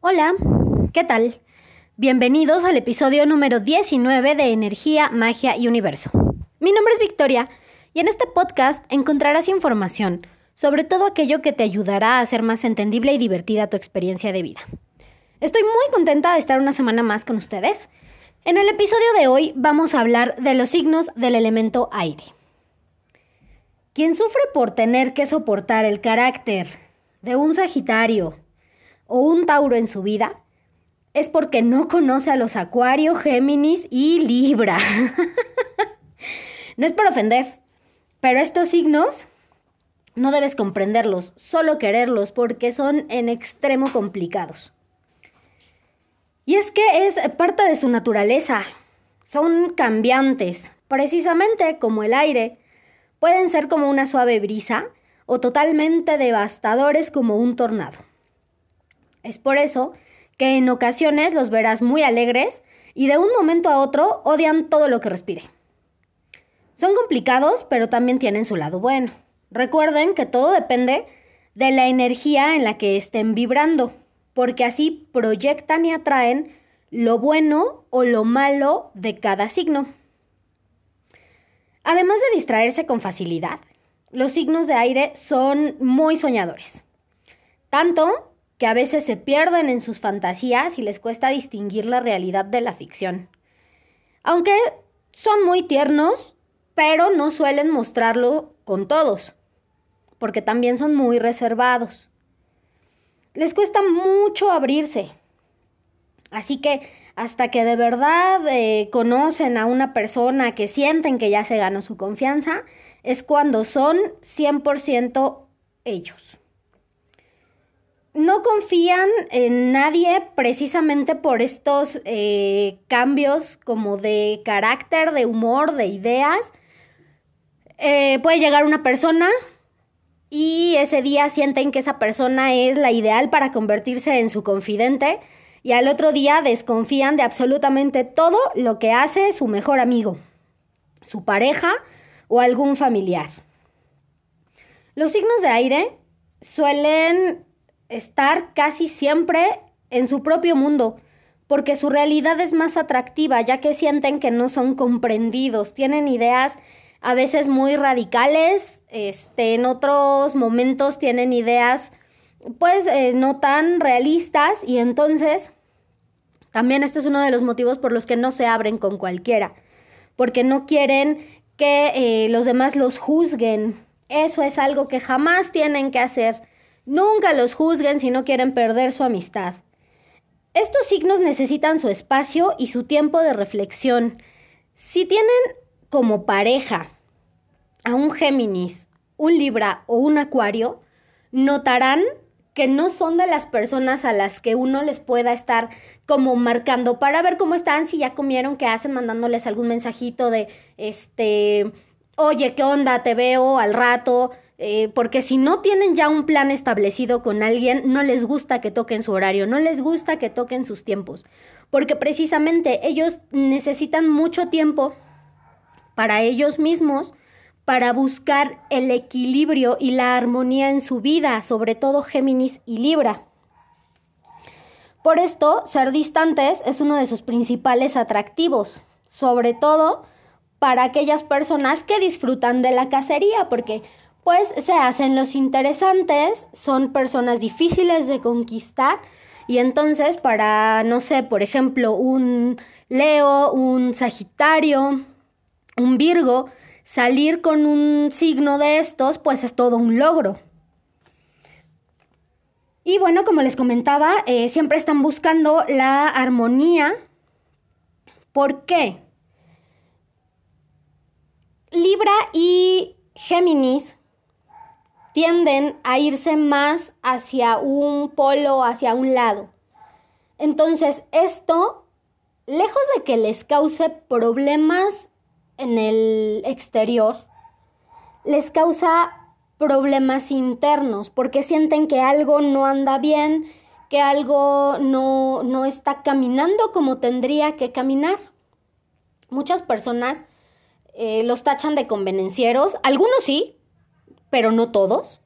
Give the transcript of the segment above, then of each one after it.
Hola, ¿qué tal? Bienvenidos al episodio número 19 de Energía, Magia y Universo. Mi nombre es Victoria y en este podcast encontrarás información sobre todo aquello que te ayudará a hacer más entendible y divertida tu experiencia de vida. Estoy muy contenta de estar una semana más con ustedes. En el episodio de hoy vamos a hablar de los signos del elemento aire. Quien sufre por tener que soportar el carácter de un Sagitario o un Tauro en su vida es porque no conoce a los Acuario, Géminis y Libra. no es por ofender, pero estos signos no debes comprenderlos, solo quererlos porque son en extremo complicados. Y es que es parte de su naturaleza. Son cambiantes, precisamente como el aire. Pueden ser como una suave brisa o totalmente devastadores como un tornado. Es por eso que en ocasiones los verás muy alegres y de un momento a otro odian todo lo que respire. Son complicados, pero también tienen su lado bueno. Recuerden que todo depende de la energía en la que estén vibrando, porque así proyectan y atraen lo bueno o lo malo de cada signo. Además de distraerse con facilidad, los signos de aire son muy soñadores. Tanto que a veces se pierden en sus fantasías y les cuesta distinguir la realidad de la ficción. Aunque son muy tiernos, pero no suelen mostrarlo con todos porque también son muy reservados. Les cuesta mucho abrirse. Así que hasta que de verdad eh, conocen a una persona que sienten que ya se ganó su confianza, es cuando son 100% ellos. No confían en nadie precisamente por estos eh, cambios como de carácter, de humor, de ideas. Eh, puede llegar una persona, y ese día sienten que esa persona es la ideal para convertirse en su confidente y al otro día desconfían de absolutamente todo lo que hace su mejor amigo, su pareja o algún familiar. Los signos de aire suelen estar casi siempre en su propio mundo, porque su realidad es más atractiva, ya que sienten que no son comprendidos, tienen ideas a veces muy radicales, este, en otros momentos tienen ideas pues eh, no tan realistas y entonces también esto es uno de los motivos por los que no se abren con cualquiera, porque no quieren que eh, los demás los juzguen. Eso es algo que jamás tienen que hacer. Nunca los juzguen si no quieren perder su amistad. Estos signos necesitan su espacio y su tiempo de reflexión. Si tienen como pareja a un Géminis, un Libra o un Acuario, notarán que no son de las personas a las que uno les pueda estar como marcando para ver cómo están, si ya comieron, qué hacen, mandándoles algún mensajito de, este, oye, ¿qué onda? Te veo al rato. Eh, porque si no tienen ya un plan establecido con alguien, no les gusta que toquen su horario, no les gusta que toquen sus tiempos, porque precisamente ellos necesitan mucho tiempo para ellos mismos, para buscar el equilibrio y la armonía en su vida, sobre todo Géminis y Libra. Por esto, ser distantes es uno de sus principales atractivos, sobre todo para aquellas personas que disfrutan de la cacería, porque pues se hacen los interesantes, son personas difíciles de conquistar y entonces para, no sé, por ejemplo, un Leo, un Sagitario, un Virgo, salir con un signo de estos, pues es todo un logro. Y bueno, como les comentaba, eh, siempre están buscando la armonía. ¿Por qué? Libra y Géminis tienden a irse más hacia un polo, hacia un lado. Entonces, esto, lejos de que les cause problemas en el exterior les causa problemas internos porque sienten que algo no anda bien, que algo no, no está caminando como tendría que caminar. Muchas personas eh, los tachan de convenencieros, algunos sí, pero no todos.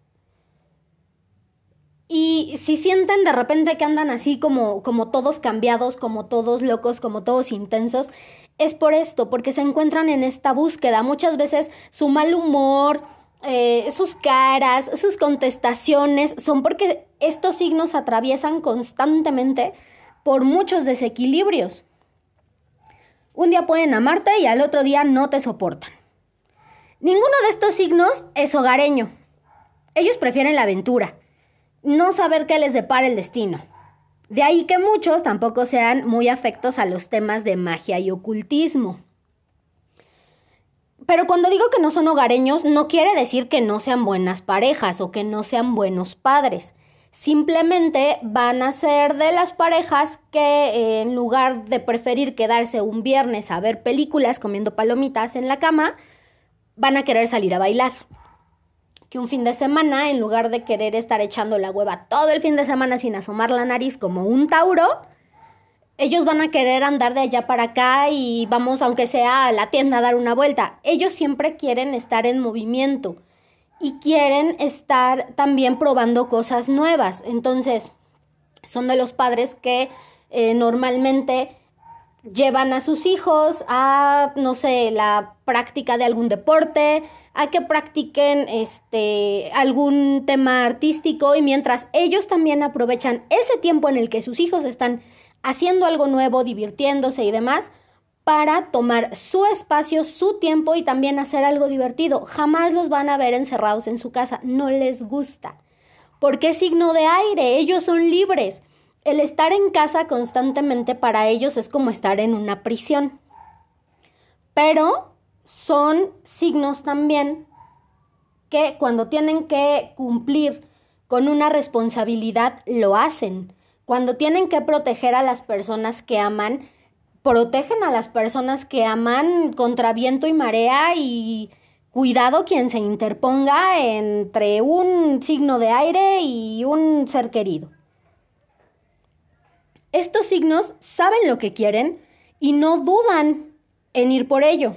Y si sienten de repente que andan así como, como todos cambiados, como todos locos, como todos intensos, es por esto, porque se encuentran en esta búsqueda. Muchas veces su mal humor, eh, sus caras, sus contestaciones, son porque estos signos atraviesan constantemente por muchos desequilibrios. Un día pueden amarte y al otro día no te soportan. Ninguno de estos signos es hogareño. Ellos prefieren la aventura, no saber qué les depara el destino. De ahí que muchos tampoco sean muy afectos a los temas de magia y ocultismo. Pero cuando digo que no son hogareños, no quiere decir que no sean buenas parejas o que no sean buenos padres. Simplemente van a ser de las parejas que en lugar de preferir quedarse un viernes a ver películas comiendo palomitas en la cama, van a querer salir a bailar. Que un fin de semana, en lugar de querer estar echando la hueva todo el fin de semana sin asomar la nariz como un tauro, ellos van a querer andar de allá para acá y vamos, aunque sea a la tienda, a dar una vuelta. Ellos siempre quieren estar en movimiento y quieren estar también probando cosas nuevas. Entonces, son de los padres que eh, normalmente llevan a sus hijos a, no sé, la práctica de algún deporte, a que practiquen este algún tema artístico y mientras ellos también aprovechan ese tiempo en el que sus hijos están haciendo algo nuevo, divirtiéndose y demás, para tomar su espacio, su tiempo y también hacer algo divertido. Jamás los van a ver encerrados en su casa, no les gusta. Porque es signo de aire, ellos son libres. El estar en casa constantemente para ellos es como estar en una prisión. Pero son signos también que cuando tienen que cumplir con una responsabilidad lo hacen. Cuando tienen que proteger a las personas que aman, protegen a las personas que aman contra viento y marea y cuidado quien se interponga entre un signo de aire y un ser querido. Estos signos saben lo que quieren y no dudan en ir por ello.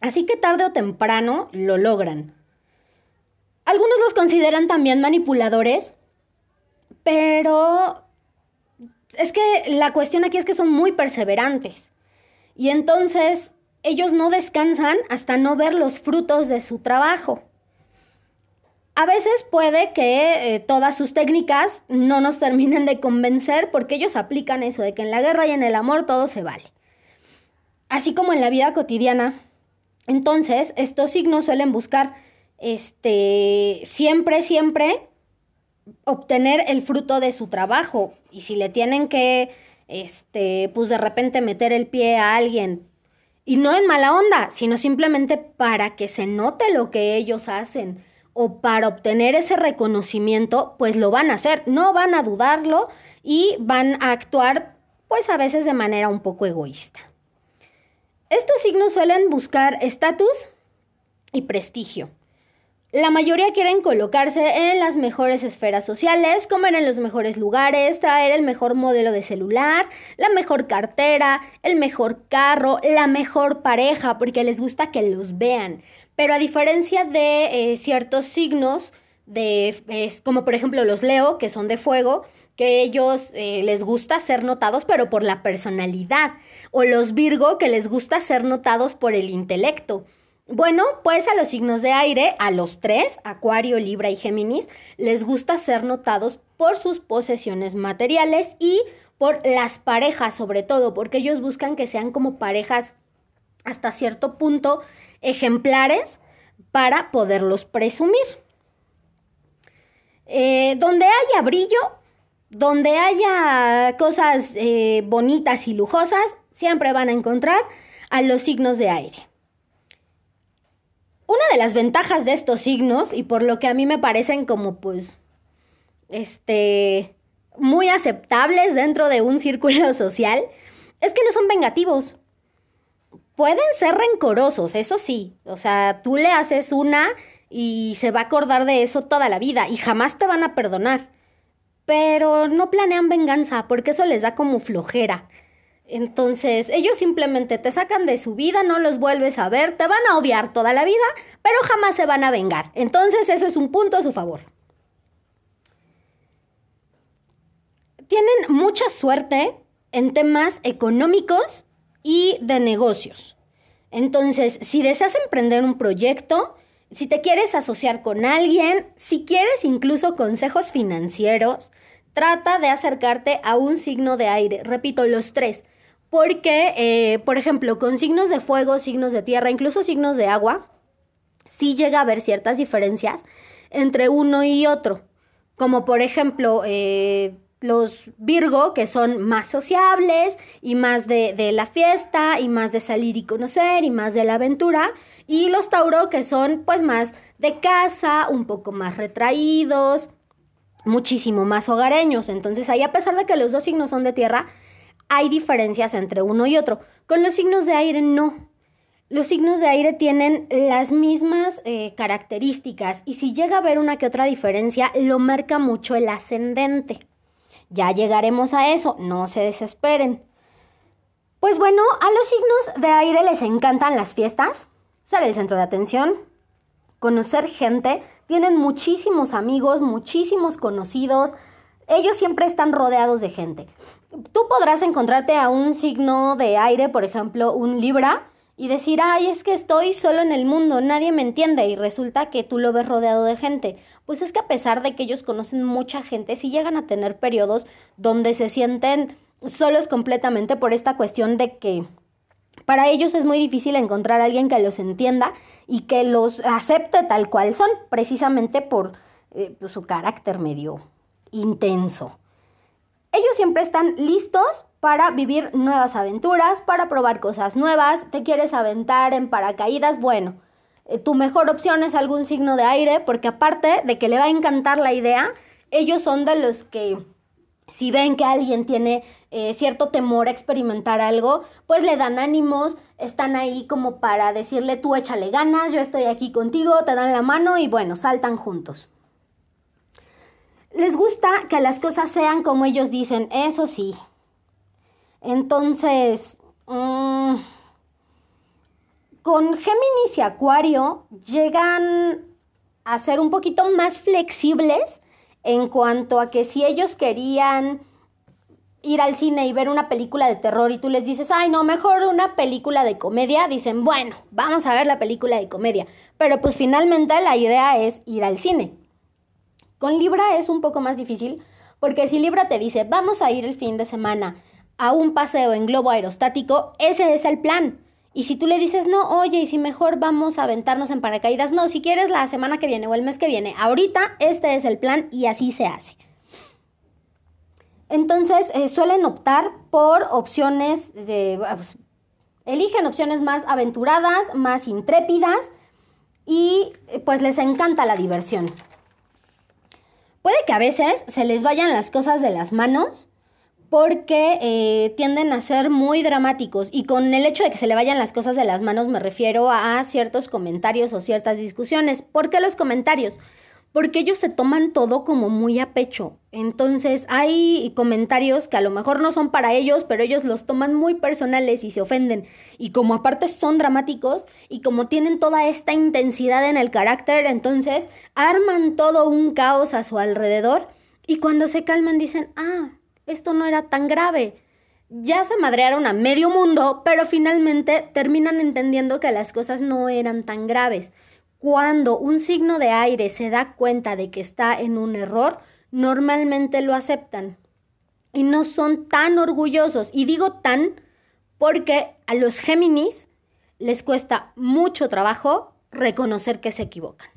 Así que tarde o temprano lo logran. Algunos los consideran también manipuladores, pero es que la cuestión aquí es que son muy perseverantes. Y entonces ellos no descansan hasta no ver los frutos de su trabajo. A veces puede que eh, todas sus técnicas no nos terminen de convencer porque ellos aplican eso de que en la guerra y en el amor todo se vale. Así como en la vida cotidiana. Entonces, estos signos suelen buscar este siempre siempre obtener el fruto de su trabajo y si le tienen que este pues de repente meter el pie a alguien y no en mala onda, sino simplemente para que se note lo que ellos hacen o para obtener ese reconocimiento, pues lo van a hacer, no van a dudarlo y van a actuar pues a veces de manera un poco egoísta. Estos signos suelen buscar estatus y prestigio. La mayoría quieren colocarse en las mejores esferas sociales, comer en los mejores lugares, traer el mejor modelo de celular, la mejor cartera, el mejor carro, la mejor pareja, porque les gusta que los vean. Pero a diferencia de eh, ciertos signos, de, como por ejemplo los Leo, que son de fuego, que ellos eh, les gusta ser notados pero por la personalidad, o los Virgo, que les gusta ser notados por el intelecto. Bueno, pues a los signos de aire, a los tres, Acuario, Libra y Géminis, les gusta ser notados por sus posesiones materiales y por las parejas sobre todo, porque ellos buscan que sean como parejas hasta cierto punto ejemplares para poderlos presumir. Eh, donde haya brillo, donde haya cosas eh, bonitas y lujosas, siempre van a encontrar a los signos de aire. Una de las ventajas de estos signos, y por lo que a mí me parecen como pues, este, muy aceptables dentro de un círculo social, es que no son vengativos. Pueden ser rencorosos, eso sí. O sea, tú le haces una y se va a acordar de eso toda la vida y jamás te van a perdonar. Pero no planean venganza porque eso les da como flojera. Entonces, ellos simplemente te sacan de su vida, no los vuelves a ver, te van a odiar toda la vida, pero jamás se van a vengar. Entonces, eso es un punto a su favor. tienen mucha suerte en temas económicos y de negocios. Entonces, si deseas emprender un proyecto, si te quieres asociar con alguien, si quieres incluso consejos financieros, trata de acercarte a un signo de aire. Repito, los tres. Porque, eh, por ejemplo, con signos de fuego, signos de tierra, incluso signos de agua, sí llega a haber ciertas diferencias entre uno y otro. Como por ejemplo, eh, los Virgo, que son más sociables y más de, de, la fiesta y más de salir y conocer y más de la aventura. Y los Tauro, que son pues más de casa, un poco más retraídos, muchísimo más hogareños. Entonces ahí a pesar de que los dos signos son de tierra, hay diferencias entre uno y otro. Con los signos de aire no. Los signos de aire tienen las mismas eh, características y si llega a haber una que otra diferencia, lo marca mucho el ascendente. Ya llegaremos a eso, no se desesperen. Pues bueno, a los signos de aire les encantan las fiestas, ser el centro de atención, conocer gente, tienen muchísimos amigos, muchísimos conocidos, ellos siempre están rodeados de gente. Tú podrás encontrarte a un signo de aire, por ejemplo, un Libra, y decir, ay, es que estoy solo en el mundo, nadie me entiende y resulta que tú lo ves rodeado de gente. Pues es que a pesar de que ellos conocen mucha gente, sí llegan a tener periodos donde se sienten solos completamente por esta cuestión de que para ellos es muy difícil encontrar a alguien que los entienda y que los acepte tal cual son, precisamente por eh, pues, su carácter medio intenso. Ellos siempre están listos para vivir nuevas aventuras, para probar cosas nuevas, te quieres aventar en paracaídas, bueno, eh, tu mejor opción es algún signo de aire, porque aparte de que le va a encantar la idea, ellos son de los que si ven que alguien tiene eh, cierto temor a experimentar algo, pues le dan ánimos, están ahí como para decirle tú échale ganas, yo estoy aquí contigo, te dan la mano y bueno, saltan juntos. Les gusta que las cosas sean como ellos dicen, eso sí, entonces, mm, con Géminis y Acuario llegan a ser un poquito más flexibles en cuanto a que si ellos querían ir al cine y ver una película de terror y tú les dices, ay, no, mejor una película de comedia, dicen, bueno, vamos a ver la película de comedia. Pero pues finalmente la idea es ir al cine. Con Libra es un poco más difícil porque si Libra te dice, vamos a ir el fin de semana a un paseo en globo aerostático, ese es el plan. Y si tú le dices, no, oye, y si mejor vamos a aventarnos en paracaídas, no, si quieres la semana que viene o el mes que viene, ahorita este es el plan y así se hace. Entonces eh, suelen optar por opciones de... Pues, eligen opciones más aventuradas, más intrépidas y eh, pues les encanta la diversión. Puede que a veces se les vayan las cosas de las manos porque eh, tienden a ser muy dramáticos y con el hecho de que se le vayan las cosas de las manos me refiero a ciertos comentarios o ciertas discusiones. ¿Por qué los comentarios? Porque ellos se toman todo como muy a pecho. Entonces hay comentarios que a lo mejor no son para ellos, pero ellos los toman muy personales y se ofenden. Y como aparte son dramáticos y como tienen toda esta intensidad en el carácter, entonces arman todo un caos a su alrededor y cuando se calman dicen, ah, esto no era tan grave. Ya se madrearon a medio mundo, pero finalmente terminan entendiendo que las cosas no eran tan graves. Cuando un signo de aire se da cuenta de que está en un error, normalmente lo aceptan y no son tan orgullosos. Y digo tan porque a los Géminis les cuesta mucho trabajo reconocer que se equivocan.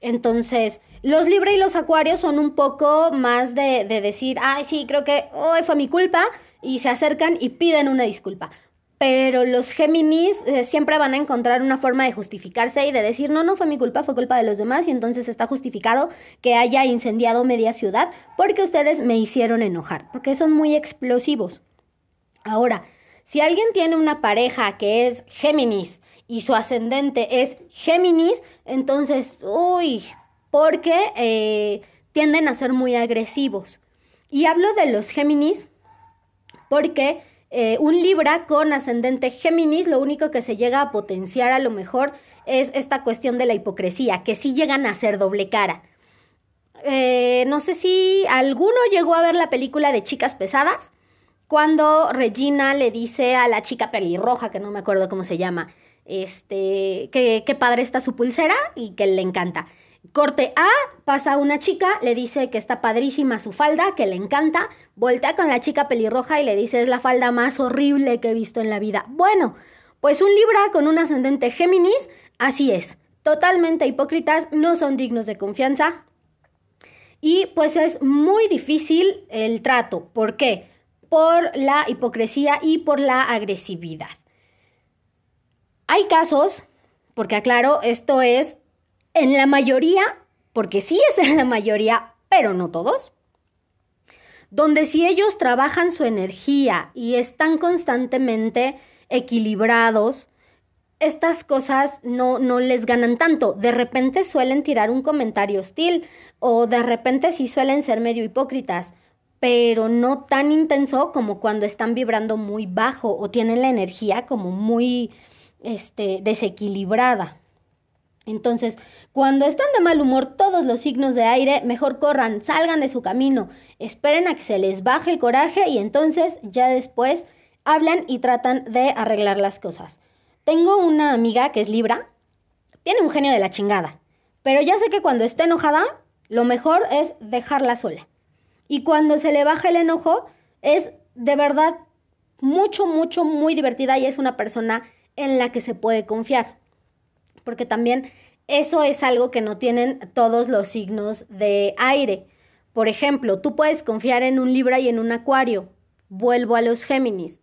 Entonces, los Libra y los Acuarios son un poco más de, decir, ay, sí, creo que hoy fue mi culpa, y se acercan y piden una disculpa. Pero los Géminis eh, siempre van a encontrar una forma de justificarse y de decir, no, no fue mi culpa, fue culpa de los demás y entonces está justificado que haya incendiado media ciudad porque ustedes me hicieron enojar, porque son muy explosivos. Ahora, si alguien tiene una pareja que es Géminis y su ascendente es Géminis, entonces, uy, porque eh, tienden a ser muy agresivos. Y hablo de los Géminis porque eh, un Libra con ascendente Géminis, lo único que se llega a potenciar a lo mejor es esta cuestión de la hipocresía, que sí llegan a ser doble cara. Eh, no sé si alguno llegó a ver la película de Chicas Pesadas, cuando Regina le dice a la chica pelirroja, que no me acuerdo cómo se llama, este, que, padre está su pulsera y que le encanta. Corte A, pasa una chica, le dice que está padrísima su falda, que le encanta, voltea con la chica pelirroja y le dice es la falda más horrible que he visto en la vida. Bueno, pues un Libra con un ascendente Géminis, así es, totalmente hipócritas, no son dignos de confianza y pues es muy difícil el trato. ¿Por qué? Por la hipocresía y por la agresividad. Hay casos, porque aclaro, esto es en la mayoría, porque sí es en la mayoría, pero no todos, donde si ellos trabajan su energía y están constantemente equilibrados, estas cosas no, no les ganan tanto. De repente suelen tirar un comentario hostil o de repente sí suelen ser medio hipócritas, pero no tan intenso como cuando están vibrando muy bajo o tienen la energía como muy este, desequilibrada. Entonces, cuando están de mal humor todos los signos de aire, mejor corran, salgan de su camino, esperen a que se les baje el coraje y entonces ya después hablan y tratan de arreglar las cosas. Tengo una amiga que es Libra, tiene un genio de la chingada, pero ya sé que cuando está enojada, lo mejor es dejarla sola. Y cuando se le baja el enojo, es de verdad mucho, mucho, muy divertida y es una persona en la que se puede confiar. Porque también eso es algo que no tienen todos los signos de aire. Por ejemplo, tú puedes confiar en un Libra y en un Acuario. Vuelvo a los Géminis.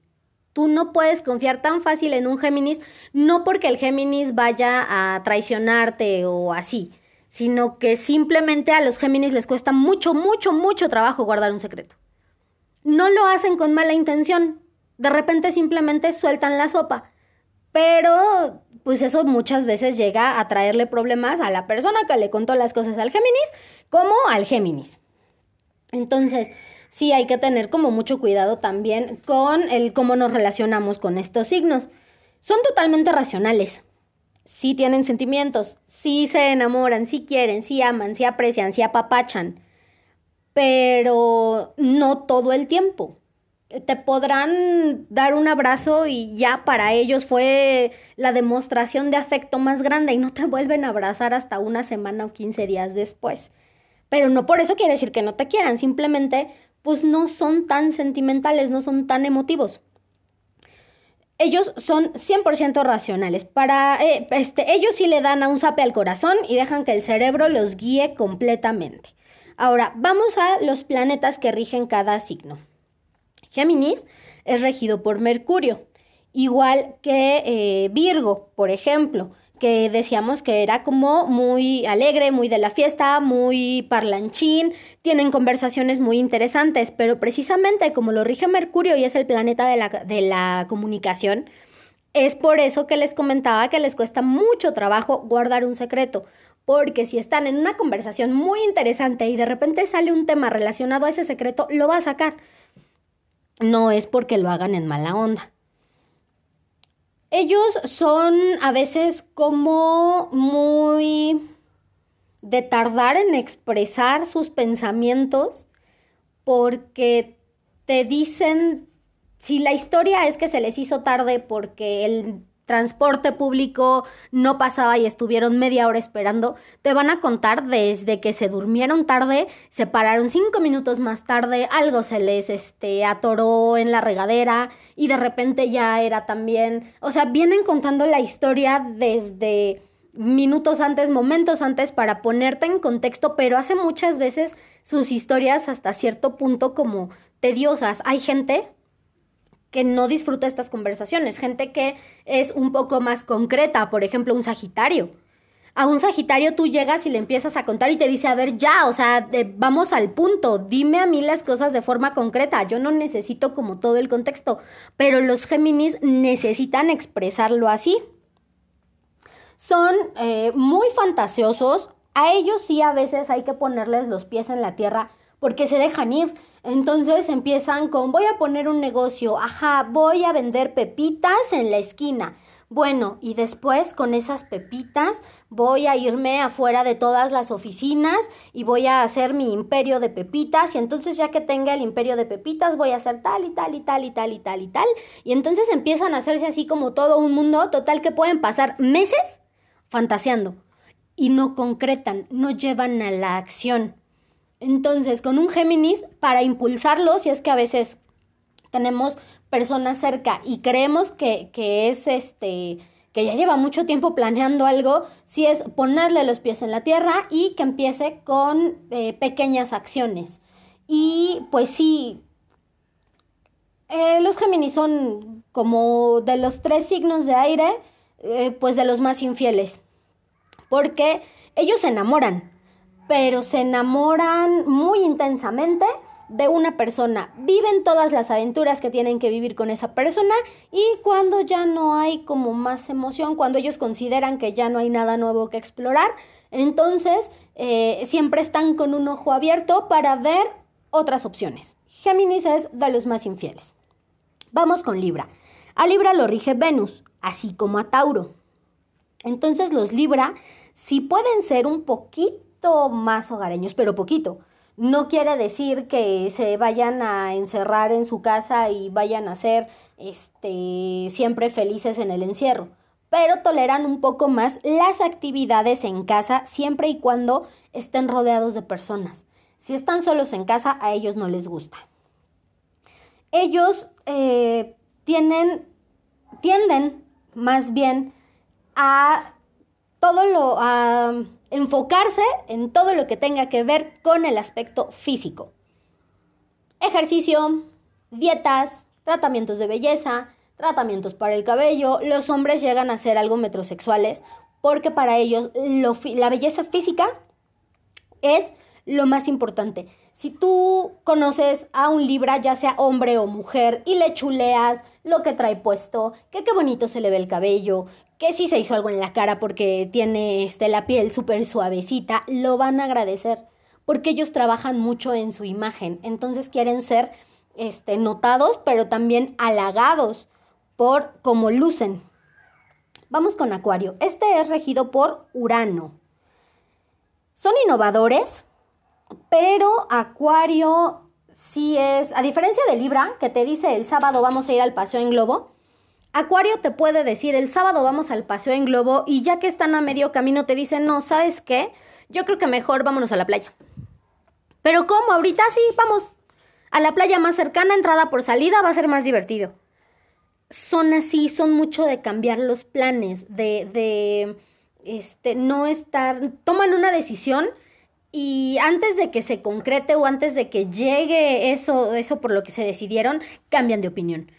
Tú no puedes confiar tan fácil en un Géminis, no porque el Géminis vaya a traicionarte o así, sino que simplemente a los Géminis les cuesta mucho, mucho, mucho trabajo guardar un secreto. No lo hacen con mala intención, de repente simplemente sueltan la sopa pero pues eso muchas veces llega a traerle problemas a la persona que le contó las cosas al Géminis como al Géminis. Entonces, sí hay que tener como mucho cuidado también con el cómo nos relacionamos con estos signos. Son totalmente racionales. Sí tienen sentimientos, sí se enamoran, sí quieren, sí aman, sí aprecian, sí apapachan, pero no todo el tiempo te podrán dar un abrazo y ya para ellos fue la demostración de afecto más grande y no te vuelven a abrazar hasta una semana o 15 días después. Pero no por eso quiere decir que no te quieran, simplemente pues no son tan sentimentales, no son tan emotivos. Ellos son 100% racionales. Para eh, este, ellos sí le dan a un zape al corazón y dejan que el cerebro los guíe completamente. Ahora, vamos a los planetas que rigen cada signo. Géminis es regido por Mercurio, igual que eh, Virgo, por ejemplo, que decíamos que era como muy alegre, muy de la fiesta, muy parlanchín, tienen conversaciones muy interesantes, pero precisamente como lo rige Mercurio y es el planeta de la, de la comunicación, es por eso que les comentaba que les cuesta mucho trabajo guardar un secreto, porque si están en una conversación muy interesante y de repente sale un tema relacionado a ese secreto, lo va a sacar no es porque lo hagan en mala onda. Ellos son a veces como muy de tardar en expresar sus pensamientos porque te dicen, si la historia es que se les hizo tarde porque el transporte público no pasaba y estuvieron media hora esperando, te van a contar desde que se durmieron tarde, se pararon cinco minutos más tarde, algo se les este, atoró en la regadera y de repente ya era también, o sea, vienen contando la historia desde minutos antes, momentos antes para ponerte en contexto, pero hace muchas veces sus historias hasta cierto punto como tediosas. Hay gente que no disfruta estas conversaciones, gente que es un poco más concreta, por ejemplo, un Sagitario. A un Sagitario tú llegas y le empiezas a contar y te dice, a ver, ya, o sea, vamos al punto, dime a mí las cosas de forma concreta, yo no necesito como todo el contexto, pero los Géminis necesitan expresarlo así. Son eh, muy fantasiosos, a ellos sí a veces hay que ponerles los pies en la tierra porque se dejan ir. Entonces empiezan con voy a poner un negocio, ajá, voy a vender pepitas en la esquina, bueno, y después con esas pepitas voy a irme afuera de todas las oficinas y voy a hacer mi imperio de pepitas y entonces ya que tenga el imperio de pepitas voy a hacer tal y tal y tal y tal y tal y tal y entonces empiezan a hacerse así como todo un mundo total que pueden pasar meses fantaseando y no concretan, no llevan a la acción. Entonces, con un Géminis, para impulsarlo, si es que a veces tenemos personas cerca y creemos que, es este que ya lleva mucho tiempo planeando algo, si es ponerle los pies en la tierra y que empiece con eh, pequeñas acciones. Y pues sí, eh, los Géminis son como de los tres signos de aire, eh, pues de los más infieles, porque ellos se enamoran, pero se enamoran muy intensamente de una persona. Viven todas las aventuras que tienen que vivir con esa persona y cuando ya no hay como más emoción, cuando ellos consideran que ya no hay nada nuevo que explorar, entonces eh, siempre están con un ojo abierto para ver otras opciones. Géminis es de los más infieles. Vamos con Libra. A Libra lo rige Venus, así como a Tauro. Entonces los Libra sí pueden ser un poquito más hogareños, pero poquito no quiere decir que se vayan a encerrar en su casa y vayan a ser este, siempre felices en el encierro, pero toleran un poco más las actividades en casa siempre y cuando estén rodeados de personas. Si están solos en casa, a ellos no les gusta. Ellos eh, tienen, tienden más bien a todo lo, a enfocarse en todo lo que tenga que ver con el aspecto físico. Ejercicio, dietas, tratamientos de belleza, tratamientos para el cabello. Los hombres llegan a ser algo metrosexuales porque para ellos la belleza física es lo más importante. Si tú conoces a un Libra, ya sea hombre o mujer, y le chuleas lo que trae puesto, que qué bonito se le ve el cabello, que si se hizo algo en la cara porque tiene este, la piel súper suavecita, lo van a agradecer porque ellos trabajan mucho en su imagen, entonces quieren ser este, notados, pero también halagados por cómo lucen. Vamos con Acuario. Este es regido por Urano. Son innovadores, pero Acuario sí es, a diferencia de Libra, que te dice el sábado vamos a ir al paseo en globo, Acuario te puede decir, el sábado vamos al paseo en globo y ya que están a medio camino te dicen, no, ¿sabes qué? Yo creo que mejor vámonos a la playa. Pero ¿cómo? Ahorita sí, vamos. A la playa más cercana, entrada por salida, va a ser más divertido. Son así, son mucho de cambiar los planes, de, de, este, no estar, toman una decisión y antes de que se concrete o antes de que llegue eso, eso por lo que se decidieron, cambian de opinión.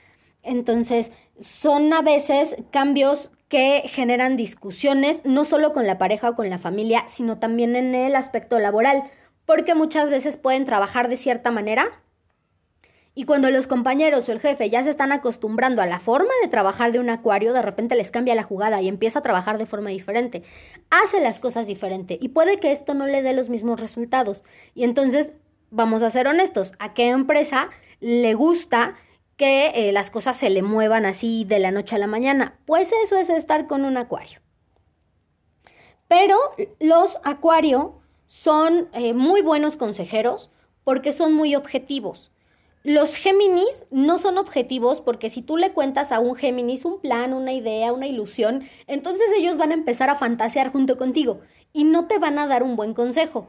Entonces, son a veces cambios que generan discusiones, no solo con la pareja o con la familia, sino también en el aspecto laboral, porque muchas veces pueden trabajar de cierta manera y cuando los compañeros o el jefe ya se están acostumbrando a la forma de trabajar de un acuario, de repente les cambia la jugada y empieza a trabajar de forma diferente. Hace las cosas diferente y puede que esto no le dé los mismos resultados. Y entonces, vamos a ser honestos, ¿a qué empresa le gusta que eh, las cosas se le muevan así de la noche a la mañana. Pues eso es estar con un acuario. Pero los acuario son eh, muy buenos consejeros porque son muy objetivos. Los Géminis no son objetivos porque si tú le cuentas a un Géminis un plan, una idea, una ilusión, entonces ellos van a empezar a fantasear junto contigo y no te van a dar un buen consejo.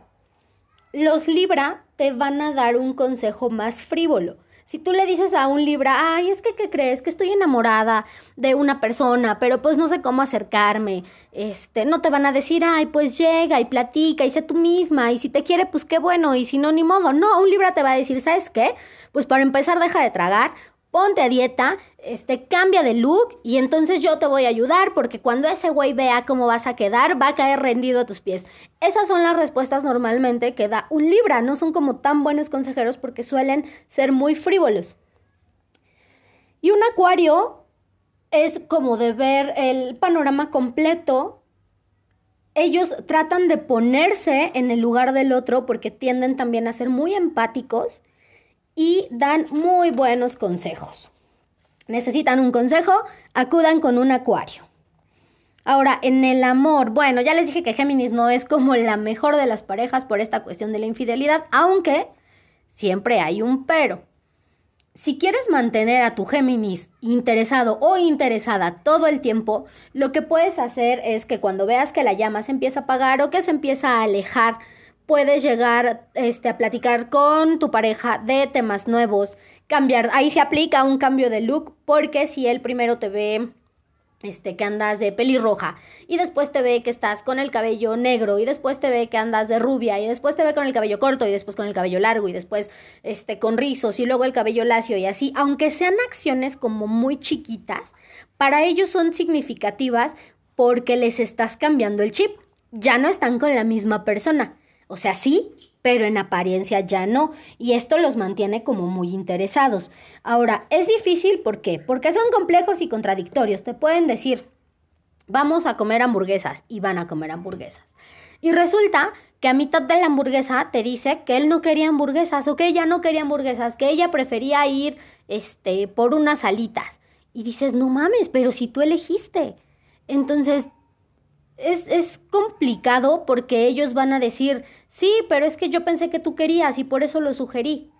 Los Libra te van a dar un consejo más frívolo si tú le dices a un Libra, ay, es que, ¿qué crees? Que estoy enamorada de una persona, pero pues no sé cómo acercarme, este, no te van a decir, ay, pues llega y platica y sé tú misma, y si te quiere, pues qué bueno, y si no, ni modo. No, un Libra te va a decir, ¿sabes qué? Pues para empezar, deja de tragar, ponte a dieta, este, cambia de look y entonces yo te voy a ayudar porque cuando ese güey vea cómo vas a quedar, va a caer rendido a tus pies. Esas son las respuestas normalmente que da un Libra, no son como tan buenos consejeros porque suelen ser muy frívolos. Y un Acuario es como de ver el panorama completo. Ellos tratan de ponerse en el lugar del otro porque tienden también a ser muy empáticos y dan muy buenos consejos. ¿Necesitan un consejo? Acudan con un acuario. Ahora, en el amor, bueno, ya les dije que Géminis no es como la mejor de las parejas por esta cuestión de la infidelidad, aunque siempre hay un pero. Si quieres mantener a tu Géminis interesado o interesada todo el tiempo, lo que puedes hacer es que cuando veas que la llama se empieza a apagar o que se empieza a alejar, puedes llegar este, a platicar con tu pareja de temas nuevos, cambiar, ahí se aplica un cambio de look, porque si él primero te ve este, que andas de pelirroja y después te ve que estás con el cabello negro y después te ve que andas de rubia y después te ve con el cabello corto y después con el cabello largo y después este, con rizos y luego el cabello lacio y así, aunque sean acciones como muy chiquitas, para ellos son significativas porque les estás cambiando el chip, ya no están con la misma persona. O sea, sí, pero en apariencia ya no, y esto los mantiene como muy interesados. Ahora, es difícil, ¿por qué? Porque son complejos y contradictorios. Te pueden decir, vamos a comer hamburguesas, y van a comer hamburguesas. Y resulta que a mitad de la hamburguesa te dice que él no quería hamburguesas o que ella no quería hamburguesas, que ella prefería ir este por unas alitas. Y dices, "No mames, pero si tú elegiste." Entonces es, complicado porque ellos van a decir, sí, pero es que yo pensé que tú querías y por eso lo sugerí.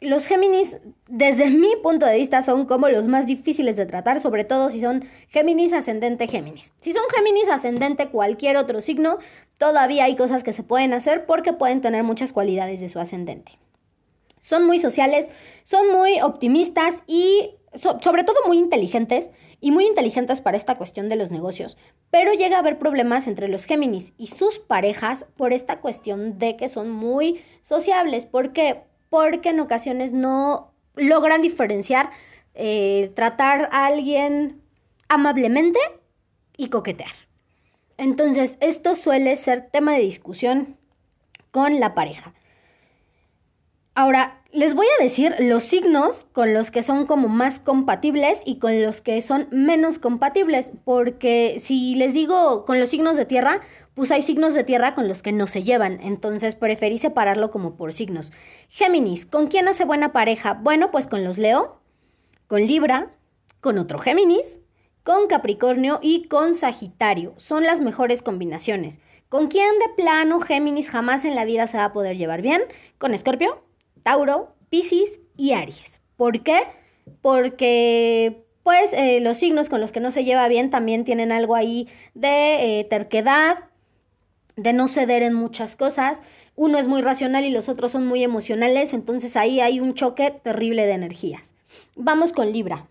Los Géminis, desde mi punto de vista, son como los más difíciles de tratar, sobre todo si son Géminis ascendente Géminis. Si son Géminis ascendente cualquier otro signo, todavía hay cosas que se pueden hacer porque pueden tener muchas cualidades de su ascendente. Son muy sociales, son muy optimistas y sobre todo muy inteligentes y muy inteligentes para esta cuestión de los negocios, pero llega a haber problemas entre los Géminis y sus parejas por esta cuestión de que son muy sociables. ¿Por qué? Porque en ocasiones no logran diferenciar eh, tratar a alguien amablemente y coquetear. Entonces, esto suele ser tema de discusión con la pareja. Ahora, les voy a decir los signos con los que son como más compatibles y con los que son menos compatibles, porque si les digo con los signos de tierra, pues hay signos de tierra con los que no se llevan, entonces preferí separarlo como por signos. Géminis, ¿con quién hace buena pareja? Bueno, pues con los Leo, con Libra, con otro Géminis, con Capricornio y con Sagitario. Son las mejores combinaciones. ¿Con quién de plano Géminis jamás en la vida se va a poder llevar bien? Con Escorpio, Tauro, Piscis y Aries. ¿Por qué? Porque pues eh, los signos con los que no se lleva bien también tienen algo ahí de eh, terquedad, de no ceder en muchas cosas. Uno es muy racional y los otros son muy emocionales, entonces ahí hay un choque terrible de energías. Vamos con Libra.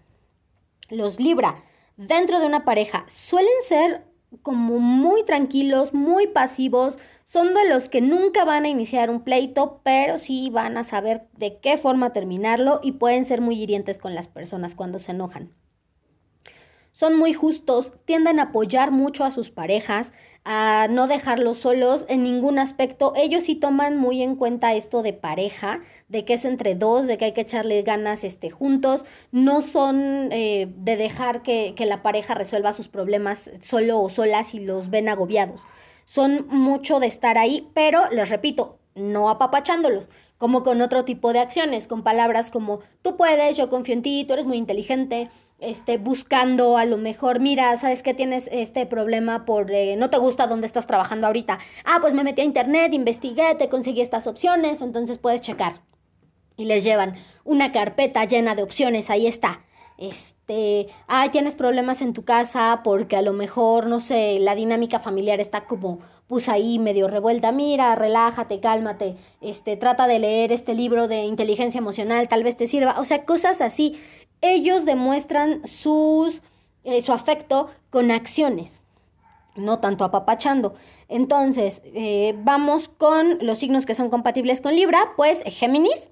Los Libra dentro de una pareja suelen ser como muy tranquilos, muy pasivos, son de los que nunca van a iniciar un pleito, pero sí van a saber de qué forma terminarlo y pueden ser muy hirientes con las personas cuando se enojan. Son muy justos, tienden a apoyar mucho a sus parejas, a no dejarlos solos en ningún aspecto. Ellos sí toman muy en cuenta esto de pareja, de que es entre dos, de que hay que echarle ganas este, juntos. No son eh, de dejar que, que la pareja resuelva sus problemas solo o solas y los ven agobiados. Son mucho de estar ahí, pero les repito, no apapachándolos, como con otro tipo de acciones, con palabras como tú puedes, yo confío en ti, tú eres muy inteligente, este, buscando a lo mejor, mira, sabes que tienes este problema por eh, no te gusta dónde estás trabajando ahorita. Ah, pues me metí a internet, investigué, te conseguí estas opciones, entonces puedes checar. Y les llevan una carpeta llena de opciones, ahí está. Este, ah, tienes problemas en tu casa porque a lo mejor, no sé, la dinámica familiar está como pues ahí medio revuelta. Mira, relájate, cálmate. Este, trata de leer este libro de inteligencia emocional, tal vez te sirva. O sea, cosas así ellos demuestran eh, su afecto con acciones, no tanto apapachando. Entonces, eh, vamos con los signos que son compatibles con Libra, pues Géminis,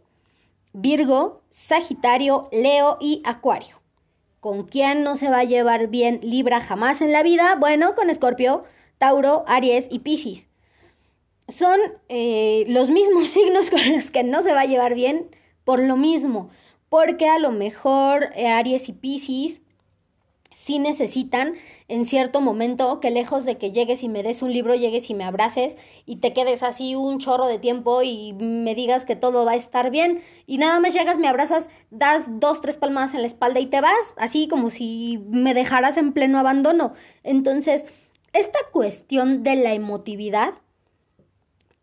Virgo, Sagitario, Leo y Acuario. ¿Con quién no se va a llevar bien Libra jamás en la vida? Bueno, con Escorpio, Tauro, Aries y Piscis. Son eh, los mismos signos con los que no se va a llevar bien por lo mismo porque a lo mejor eh, Aries y Pisces sí necesitan en cierto momento que lejos de que llegues y me des un libro, llegues y me abraces y te quedes así un chorro de tiempo y me digas que todo va a estar bien y nada más llegas, me abrazas, das dos, tres palmadas en la espalda y te vas, así como si me dejaras en pleno abandono. Entonces, esta cuestión de la emotividad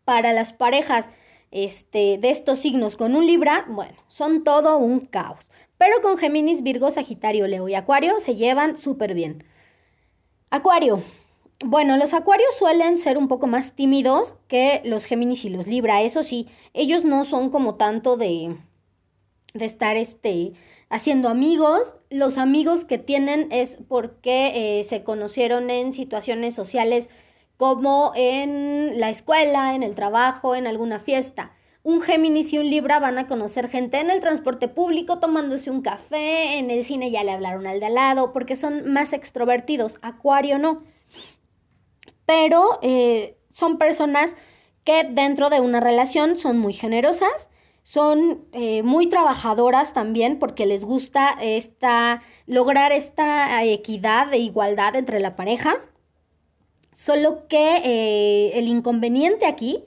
para las parejas este, de estos signos con un Libra, bueno, son todo un caos. Pero con Géminis, Virgo, Sagitario, Leo y Acuario se llevan súper bien. Acuario. Bueno, los acuarios suelen ser un poco más tímidos que los Géminis y los Libra. Eso sí, ellos no son como tanto de, de estar este, haciendo amigos. Los amigos que tienen es porque eh, se conocieron en situaciones sociales como en la escuela, en el trabajo, en alguna fiesta. Un Géminis y un Libra van a conocer gente en el transporte público, tomándose un café, en el cine ya le hablaron al de al lado, porque son más extrovertidos. Acuario no. Pero eh, son personas que dentro de una relación son muy generosas, son eh, muy trabajadoras también porque les gusta esta, lograr esta equidad e igualdad entre la pareja. Solo que eh, el inconveniente aquí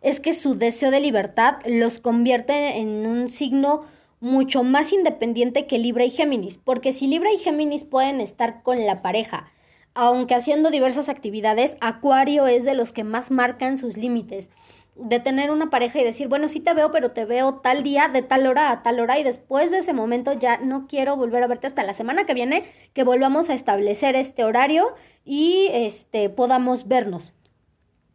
es que su deseo de libertad los convierte en un signo mucho más independiente que Libra y Géminis, porque si Libra y Géminis pueden estar con la pareja, aunque haciendo diversas actividades, Acuario es de los que más marcan sus límites de tener una pareja y decir, bueno, sí te veo, pero te veo tal día, de tal hora a tal hora, y después de ese momento ya no quiero volver a verte hasta la semana que viene, que volvamos a establecer este horario y este podamos vernos.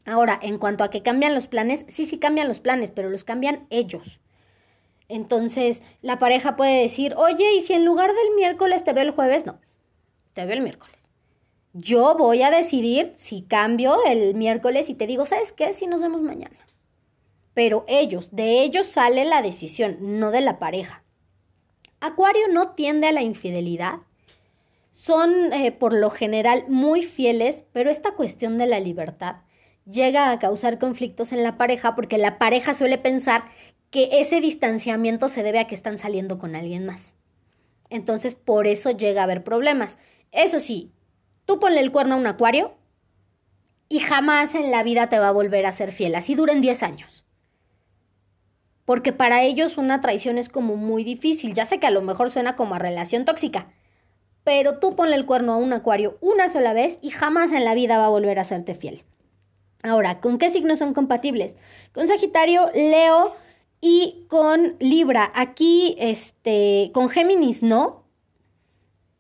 Ahora, en cuanto a que cambian los planes, sí, sí cambian los planes, pero los cambian ellos. Entonces, la pareja puede decir, oye, ¿y si en lugar del miércoles te veo el jueves? No, te veo el miércoles. Yo voy a decidir si cambio el miércoles y te digo, ¿sabes qué? Si nos vemos mañana. Pero ellos, de ellos sale la decisión, no de la pareja. Acuario no tiende a la infidelidad. Son eh, por lo general muy fieles, pero esta cuestión de la libertad llega a causar conflictos en la pareja porque la pareja suele pensar que ese distanciamiento se debe a que están saliendo con alguien más. Entonces, por eso llega a haber problemas. Eso sí, tú ponle el cuerno a un acuario y jamás en la vida te va a volver a ser fiel, así duren 10 años. Porque para ellos una traición es como muy difícil. Ya sé que a lo mejor suena como a relación tóxica, pero tú ponle el cuerno a un acuario una sola vez y jamás en la vida va a volver a serte fiel. Ahora, ¿con qué signos son compatibles? Con Sagitario, Leo y con Libra. Aquí, este, con Géminis no,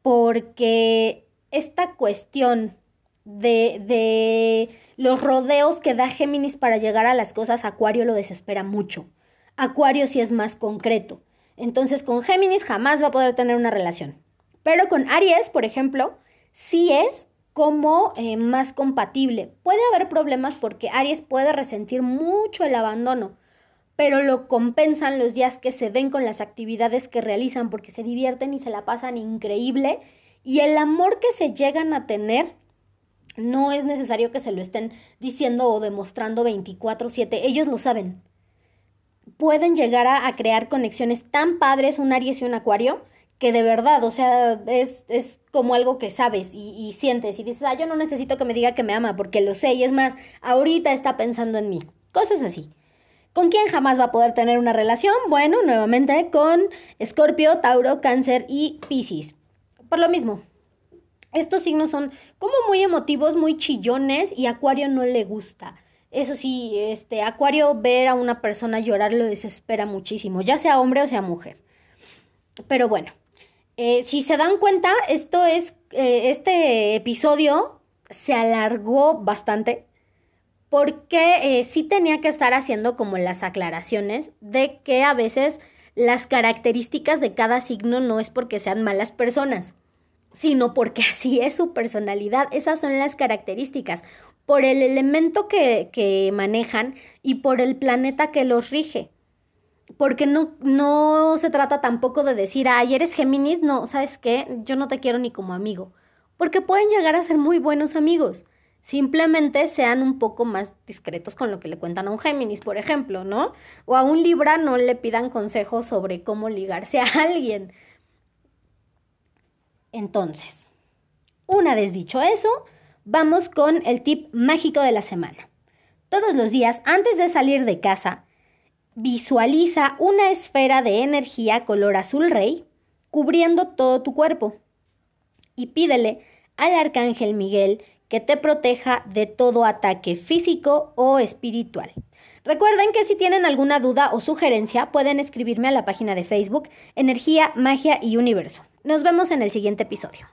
porque esta cuestión de, de los rodeos que da Géminis para llegar a las cosas, Acuario lo desespera mucho. Acuario sí es más concreto. Entonces, con Géminis jamás va a poder tener una relación. Pero con Aries, por ejemplo, sí es como eh, más compatible. Puede haber problemas porque Aries puede resentir mucho el abandono, pero lo compensan los días que se den con las actividades que realizan porque se divierten y se la pasan increíble y el amor que se llegan a tener no es necesario que se lo estén diciendo o demostrando 24/7, ellos lo saben. Pueden llegar a, crear conexiones tan padres un Aries y un Acuario que de verdad, o sea, es, es como algo que sabes y, y, sientes y dices, ah, yo no necesito que me diga que me ama porque lo sé y es más, ahorita está pensando en mí. Cosas así. ¿Con quién jamás va a poder tener una relación? Bueno, nuevamente con Escorpio, Tauro, Cáncer y Piscis. Por lo mismo, estos signos son como muy emotivos, muy chillones y Acuario no le gusta. Eso sí, este Acuario ver a una persona llorar lo desespera muchísimo, ya sea hombre o sea mujer. Pero bueno, eh, si se dan cuenta, esto es, eh, este episodio se alargó bastante porque eh, sí tenía que estar haciendo como las aclaraciones de que a veces las características de cada signo no es porque sean malas personas, sino porque así es su personalidad. Esas son las características, por el elemento que, que manejan y por el planeta que los rige porque no, no se trata tampoco de decir, ay, eres Géminis, no, ¿sabes qué? Yo no te quiero ni como amigo, porque pueden llegar a ser muy buenos amigos. Simplemente sean un poco más discretos con lo que le cuentan a un Géminis, por ejemplo, ¿no? O a un Libra no le pidan consejos sobre cómo ligarse a alguien. Entonces, Una vez dicho eso, vamos con el tip mágico de la semana. Todos los días, antes de salir de casa, visualiza una esfera de energía color azul rey cubriendo todo tu cuerpo y pídele al arcángel Miguel que te proteja de todo ataque físico o espiritual. Recuerden que si tienen alguna duda o sugerencia pueden escribirme a la página de Facebook Energía, Magia y Universo. Nos vemos en el siguiente episodio.